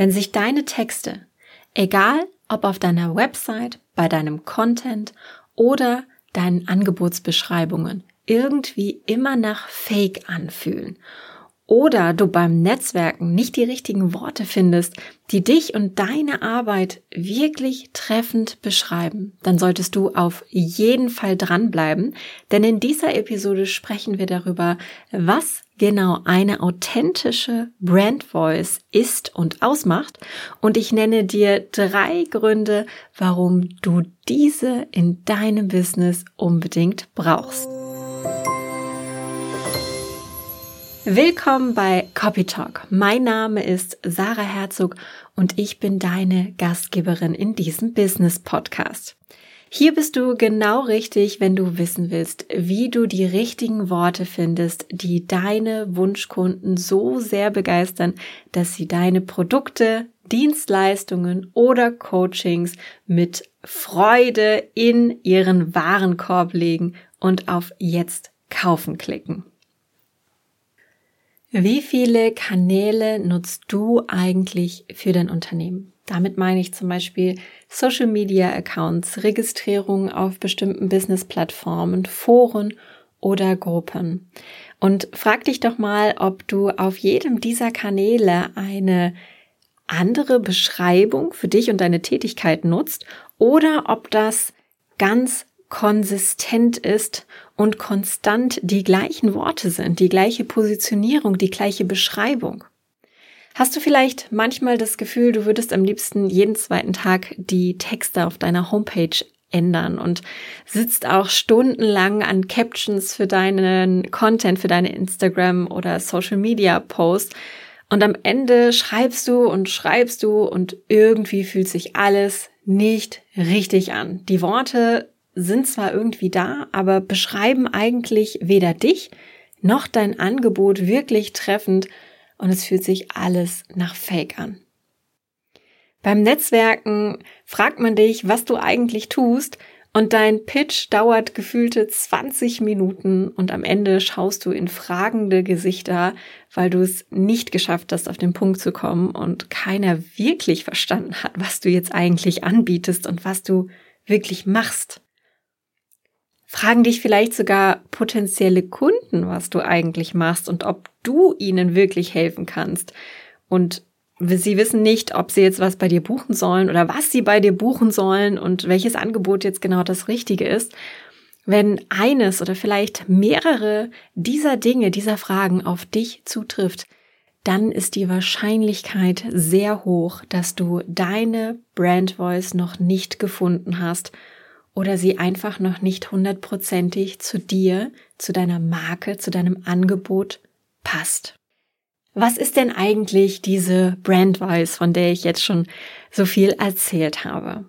wenn sich deine Texte, egal ob auf deiner Website, bei deinem Content oder deinen Angebotsbeschreibungen, irgendwie immer nach Fake anfühlen oder du beim Netzwerken nicht die richtigen Worte findest, die dich und deine Arbeit wirklich treffend beschreiben, dann solltest du auf jeden Fall dranbleiben, denn in dieser Episode sprechen wir darüber, was genau eine authentische Brand Voice ist und ausmacht und ich nenne dir drei Gründe, warum du diese in deinem Business unbedingt brauchst. Willkommen bei Copy Talk. Mein Name ist Sarah Herzog und ich bin deine Gastgeberin in diesem Business Podcast. Hier bist du genau richtig, wenn du wissen willst, wie du die richtigen Worte findest, die deine Wunschkunden so sehr begeistern, dass sie deine Produkte, Dienstleistungen oder Coachings mit Freude in ihren Warenkorb legen und auf Jetzt kaufen klicken. Wie viele Kanäle nutzt du eigentlich für dein Unternehmen? Damit meine ich zum Beispiel Social Media Accounts, Registrierung auf bestimmten Business Plattformen, Foren oder Gruppen. Und frag dich doch mal, ob du auf jedem dieser Kanäle eine andere Beschreibung für dich und deine Tätigkeit nutzt oder ob das ganz konsistent ist und konstant die gleichen Worte sind, die gleiche Positionierung, die gleiche Beschreibung. Hast du vielleicht manchmal das Gefühl, du würdest am liebsten jeden zweiten Tag die Texte auf deiner Homepage ändern und sitzt auch stundenlang an Captions für deinen Content, für deine Instagram oder Social Media Posts und am Ende schreibst du und schreibst du und irgendwie fühlt sich alles nicht richtig an. Die Worte sind zwar irgendwie da, aber beschreiben eigentlich weder dich noch dein Angebot wirklich treffend und es fühlt sich alles nach Fake an. Beim Netzwerken fragt man dich, was du eigentlich tust und dein Pitch dauert gefühlte 20 Minuten und am Ende schaust du in fragende Gesichter, weil du es nicht geschafft hast, auf den Punkt zu kommen und keiner wirklich verstanden hat, was du jetzt eigentlich anbietest und was du wirklich machst. Fragen dich vielleicht sogar potenzielle Kunden, was du eigentlich machst und ob du ihnen wirklich helfen kannst. Und sie wissen nicht, ob sie jetzt was bei dir buchen sollen oder was sie bei dir buchen sollen und welches Angebot jetzt genau das Richtige ist. Wenn eines oder vielleicht mehrere dieser Dinge, dieser Fragen auf dich zutrifft, dann ist die Wahrscheinlichkeit sehr hoch, dass du deine Brand Voice noch nicht gefunden hast oder sie einfach noch nicht hundertprozentig zu dir, zu deiner Marke, zu deinem Angebot passt. Was ist denn eigentlich diese Brand Voice, von der ich jetzt schon so viel erzählt habe?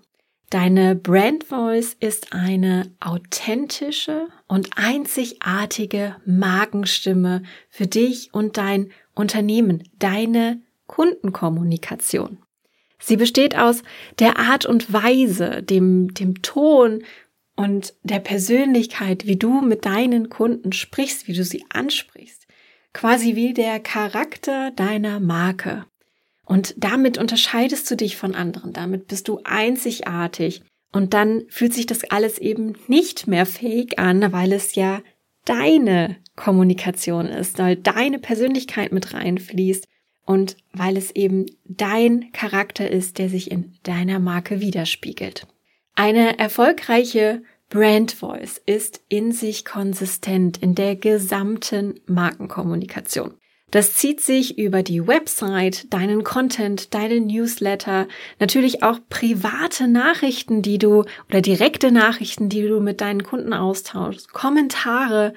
Deine Brand Voice ist eine authentische und einzigartige Markenstimme für dich und dein Unternehmen, deine Kundenkommunikation. Sie besteht aus der Art und Weise, dem, dem Ton und der Persönlichkeit, wie du mit deinen Kunden sprichst, wie du sie ansprichst. Quasi wie der Charakter deiner Marke. Und damit unterscheidest du dich von anderen, damit bist du einzigartig. Und dann fühlt sich das alles eben nicht mehr fake an, weil es ja deine Kommunikation ist, weil deine Persönlichkeit mit reinfließt und weil es eben dein Charakter ist, der sich in deiner Marke widerspiegelt. Eine erfolgreiche Brand Voice ist in sich konsistent in der gesamten Markenkommunikation. Das zieht sich über die Website, deinen Content, deine Newsletter, natürlich auch private Nachrichten, die du oder direkte Nachrichten, die du mit deinen Kunden austauschst, Kommentare,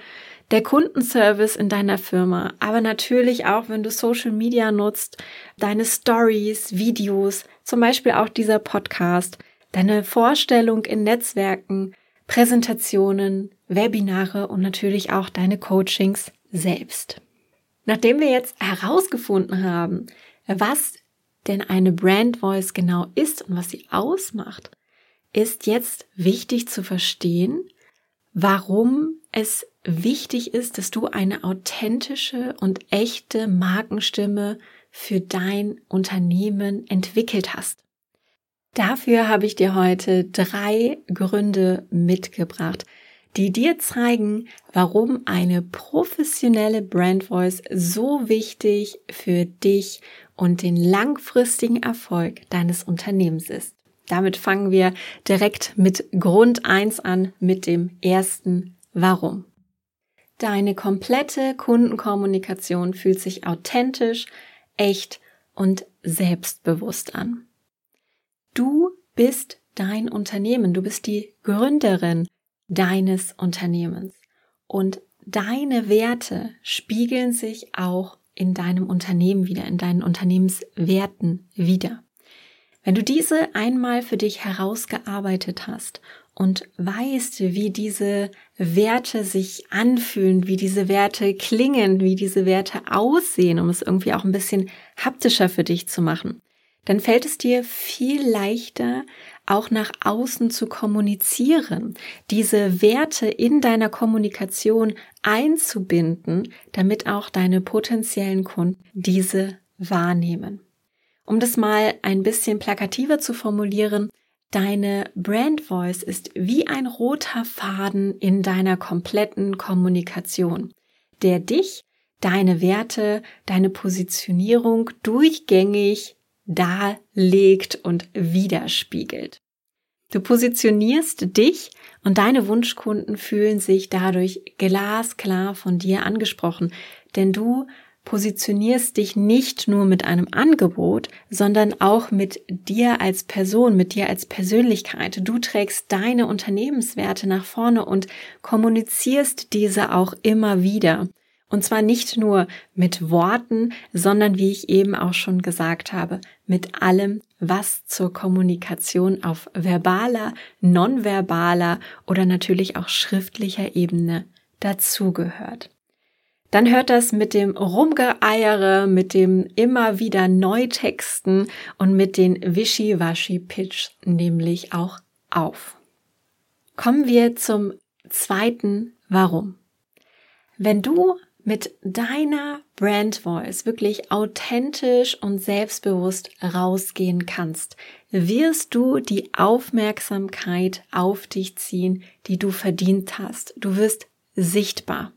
der Kundenservice in deiner Firma, aber natürlich auch, wenn du Social Media nutzt, deine Stories, Videos, zum Beispiel auch dieser Podcast, deine Vorstellung in Netzwerken, Präsentationen, Webinare und natürlich auch deine Coachings selbst. Nachdem wir jetzt herausgefunden haben, was denn eine Brand Voice genau ist und was sie ausmacht, ist jetzt wichtig zu verstehen, warum es wichtig ist, dass du eine authentische und echte Markenstimme für dein Unternehmen entwickelt hast. Dafür habe ich dir heute drei Gründe mitgebracht, die dir zeigen, warum eine professionelle Brand Voice so wichtig für dich und den langfristigen Erfolg deines Unternehmens ist. Damit fangen wir direkt mit Grund eins an, mit dem ersten Warum. Deine komplette Kundenkommunikation fühlt sich authentisch, echt und selbstbewusst an. Du bist dein Unternehmen, du bist die Gründerin deines Unternehmens und deine Werte spiegeln sich auch in deinem Unternehmen wieder, in deinen Unternehmenswerten wieder. Wenn du diese einmal für dich herausgearbeitet hast und weißt, wie diese Werte sich anfühlen, wie diese Werte klingen, wie diese Werte aussehen, um es irgendwie auch ein bisschen haptischer für dich zu machen, dann fällt es dir viel leichter, auch nach außen zu kommunizieren, diese Werte in deiner Kommunikation einzubinden, damit auch deine potenziellen Kunden diese wahrnehmen. Um das mal ein bisschen plakativer zu formulieren, deine Brand Voice ist wie ein roter Faden in deiner kompletten Kommunikation, der dich, deine Werte, deine Positionierung durchgängig darlegt und widerspiegelt. Du positionierst dich und deine Wunschkunden fühlen sich dadurch glasklar von dir angesprochen, denn du positionierst dich nicht nur mit einem Angebot, sondern auch mit dir als Person, mit dir als Persönlichkeit. Du trägst deine Unternehmenswerte nach vorne und kommunizierst diese auch immer wieder. Und zwar nicht nur mit Worten, sondern wie ich eben auch schon gesagt habe, mit allem, was zur Kommunikation auf verbaler, nonverbaler oder natürlich auch schriftlicher Ebene dazugehört. Dann hört das mit dem Rumgeeiere, mit dem immer wieder Neutexten und mit den Wischiwaschi-Pitch nämlich auch auf. Kommen wir zum zweiten Warum. Wenn du mit deiner Brand Voice wirklich authentisch und selbstbewusst rausgehen kannst, wirst du die Aufmerksamkeit auf dich ziehen, die du verdient hast. Du wirst sichtbar.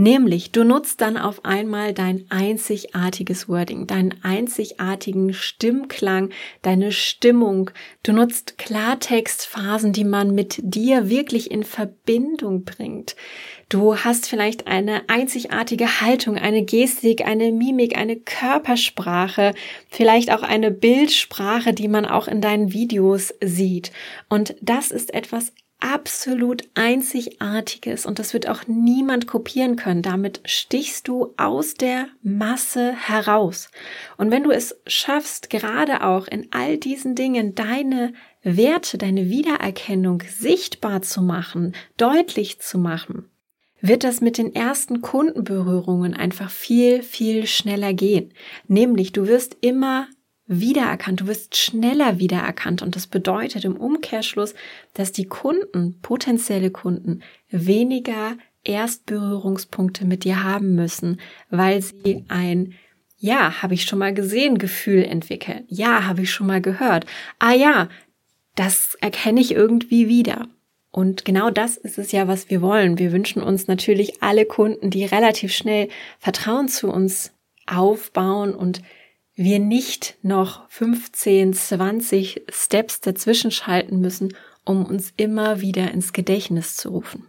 Nämlich, du nutzt dann auf einmal dein einzigartiges Wording, deinen einzigartigen Stimmklang, deine Stimmung. Du nutzt Klartextphasen, die man mit dir wirklich in Verbindung bringt. Du hast vielleicht eine einzigartige Haltung, eine Gestik, eine Mimik, eine Körpersprache, vielleicht auch eine Bildsprache, die man auch in deinen Videos sieht. Und das ist etwas absolut Einzigartiges und das wird auch niemand kopieren können. Damit stichst du aus der Masse heraus. Und wenn du es schaffst, gerade auch in all diesen Dingen deine Werte, deine Wiedererkennung sichtbar zu machen, deutlich zu machen, wird das mit den ersten Kundenberührungen einfach viel, viel schneller gehen. Nämlich, du wirst immer wiedererkannt, du wirst schneller wiedererkannt und das bedeutet im Umkehrschluss, dass die Kunden, potenzielle Kunden, weniger Erstberührungspunkte mit dir haben müssen, weil sie ein ja, habe ich schon mal gesehen, Gefühl entwickeln. Ja, habe ich schon mal gehört. Ah ja, das erkenne ich irgendwie wieder. Und genau das ist es ja, was wir wollen. Wir wünschen uns natürlich alle Kunden, die relativ schnell Vertrauen zu uns aufbauen und wir nicht noch 15, 20 Steps dazwischen schalten müssen, um uns immer wieder ins Gedächtnis zu rufen.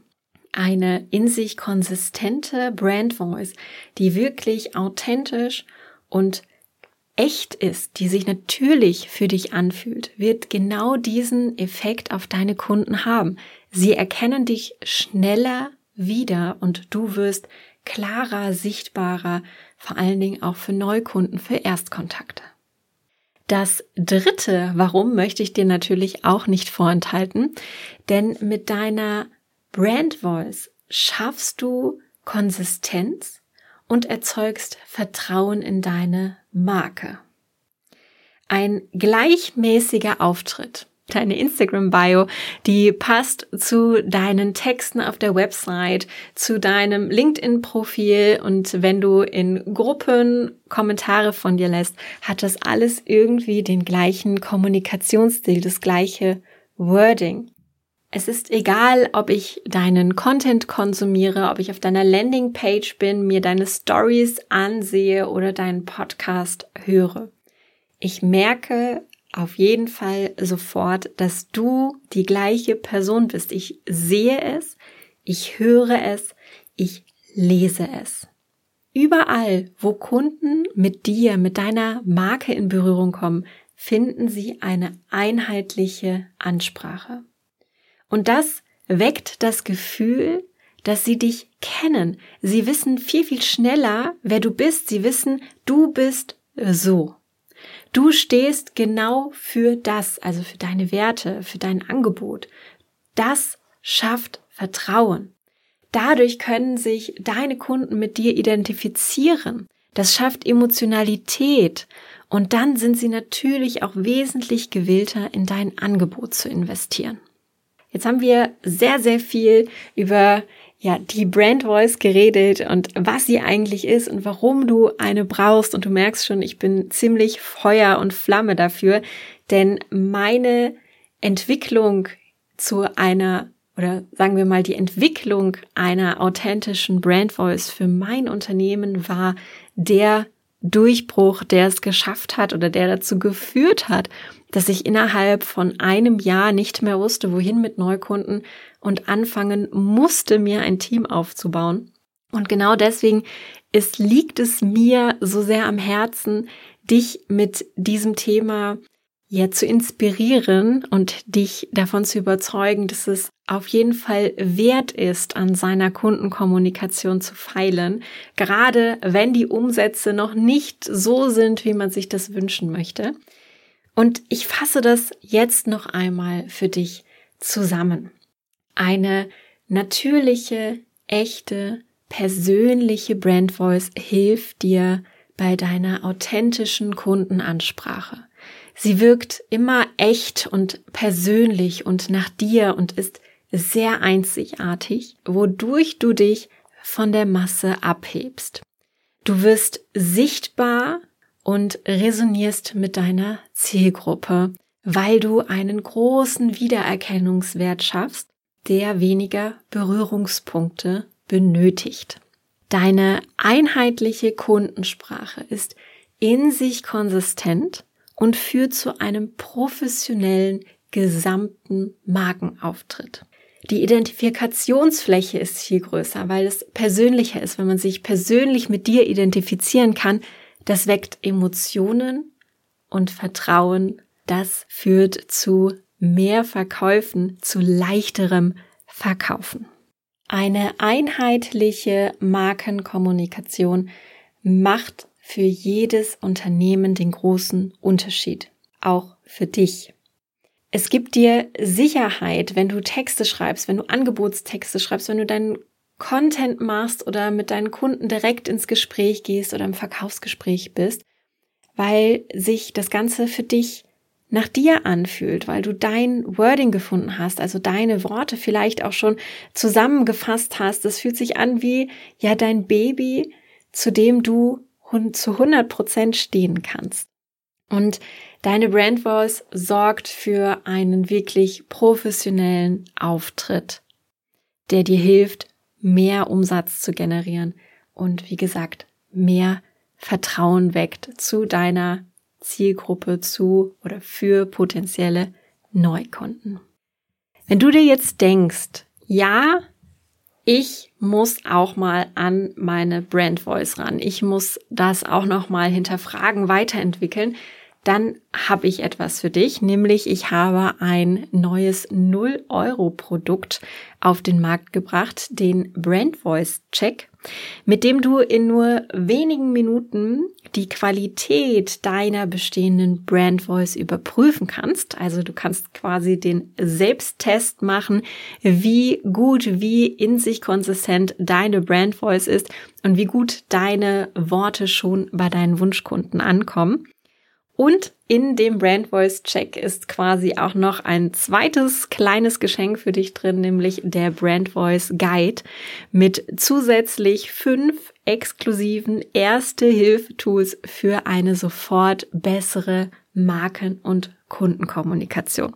Eine in sich konsistente Brand Voice, die wirklich authentisch und echt ist, die sich natürlich für dich anfühlt, wird genau diesen Effekt auf deine Kunden haben. Sie erkennen dich schneller wieder und du wirst klarer, sichtbarer, vor allen Dingen auch für Neukunden, für Erstkontakte. Das dritte Warum möchte ich dir natürlich auch nicht vorenthalten, denn mit deiner Brand Voice schaffst du Konsistenz und erzeugst Vertrauen in deine Marke. Ein gleichmäßiger Auftritt deine Instagram-Bio, die passt zu deinen Texten auf der Website, zu deinem LinkedIn-Profil und wenn du in Gruppen Kommentare von dir lässt, hat das alles irgendwie den gleichen Kommunikationsstil, das gleiche Wording. Es ist egal, ob ich deinen Content konsumiere, ob ich auf deiner Landingpage bin, mir deine Stories ansehe oder deinen Podcast höre. Ich merke auf jeden Fall sofort, dass du die gleiche Person bist. Ich sehe es, ich höre es, ich lese es. Überall, wo Kunden mit dir, mit deiner Marke in Berührung kommen, finden sie eine einheitliche Ansprache. Und das weckt das Gefühl, dass sie dich kennen. Sie wissen viel, viel schneller, wer du bist. Sie wissen, du bist so. Du stehst genau für das, also für deine Werte, für dein Angebot. Das schafft Vertrauen. Dadurch können sich deine Kunden mit dir identifizieren. Das schafft Emotionalität. Und dann sind sie natürlich auch wesentlich gewillter, in dein Angebot zu investieren. Jetzt haben wir sehr, sehr viel über ja, die Brand Voice geredet und was sie eigentlich ist und warum du eine brauchst. Und du merkst schon, ich bin ziemlich Feuer und Flamme dafür, denn meine Entwicklung zu einer oder sagen wir mal die Entwicklung einer authentischen Brand Voice für mein Unternehmen war der Durchbruch, der es geschafft hat oder der dazu geführt hat, dass ich innerhalb von einem Jahr nicht mehr wusste, wohin mit Neukunden und anfangen musste, mir ein Team aufzubauen. Und genau deswegen ist, liegt es mir so sehr am Herzen, dich mit diesem Thema ja zu inspirieren und dich davon zu überzeugen, dass es auf jeden Fall wert ist, an seiner Kundenkommunikation zu feilen, gerade wenn die Umsätze noch nicht so sind, wie man sich das wünschen möchte. Und ich fasse das jetzt noch einmal für dich zusammen. Eine natürliche, echte, persönliche Brand Voice hilft dir bei deiner authentischen Kundenansprache. Sie wirkt immer echt und persönlich und nach dir und ist sehr einzigartig, wodurch du dich von der Masse abhebst. Du wirst sichtbar und resonierst mit deiner Zielgruppe, weil du einen großen Wiedererkennungswert schaffst, der weniger Berührungspunkte benötigt. Deine einheitliche Kundensprache ist in sich konsistent und führt zu einem professionellen gesamten Markenauftritt. Die Identifikationsfläche ist viel größer, weil es persönlicher ist, wenn man sich persönlich mit dir identifizieren kann, das weckt Emotionen und Vertrauen. Das führt zu mehr Verkäufen, zu leichterem Verkaufen. Eine einheitliche Markenkommunikation macht für jedes Unternehmen den großen Unterschied, auch für dich. Es gibt dir Sicherheit, wenn du Texte schreibst, wenn du Angebotstexte schreibst, wenn du deinen Content machst oder mit deinen Kunden direkt ins Gespräch gehst oder im Verkaufsgespräch bist, weil sich das Ganze für dich nach dir anfühlt, weil du dein Wording gefunden hast, also deine Worte vielleicht auch schon zusammengefasst hast. Das fühlt sich an wie ja dein Baby, zu dem du zu 100 Prozent stehen kannst. Und deine Brand Voice sorgt für einen wirklich professionellen Auftritt, der dir hilft, mehr Umsatz zu generieren und wie gesagt, mehr Vertrauen weckt zu deiner Zielgruppe zu oder für potenzielle Neukunden. Wenn du dir jetzt denkst, ja, ich muss auch mal an meine Brand Voice ran. Ich muss das auch noch mal hinterfragen, weiterentwickeln dann habe ich etwas für dich, nämlich ich habe ein neues 0-Euro-Produkt auf den Markt gebracht, den Brand Voice Check, mit dem du in nur wenigen Minuten die Qualität deiner bestehenden Brand Voice überprüfen kannst. Also du kannst quasi den Selbsttest machen, wie gut, wie in sich konsistent deine Brand Voice ist und wie gut deine Worte schon bei deinen Wunschkunden ankommen. Und in dem Brand Voice Check ist quasi auch noch ein zweites kleines Geschenk für dich drin, nämlich der Brand Voice Guide mit zusätzlich fünf exklusiven Erste-Hilfe-Tools für eine sofort bessere Marken- und Kundenkommunikation.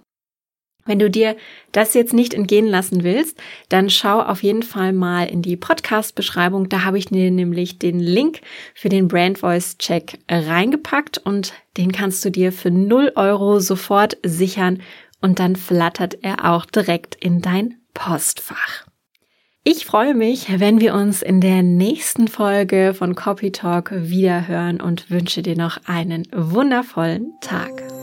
Wenn du dir das jetzt nicht entgehen lassen willst, dann schau auf jeden Fall mal in die Podcast-Beschreibung. Da habe ich dir nämlich den Link für den Brand Voice Check reingepackt und den kannst du dir für 0 Euro sofort sichern und dann flattert er auch direkt in dein Postfach. Ich freue mich, wenn wir uns in der nächsten Folge von Copy Talk wiederhören und wünsche dir noch einen wundervollen Tag.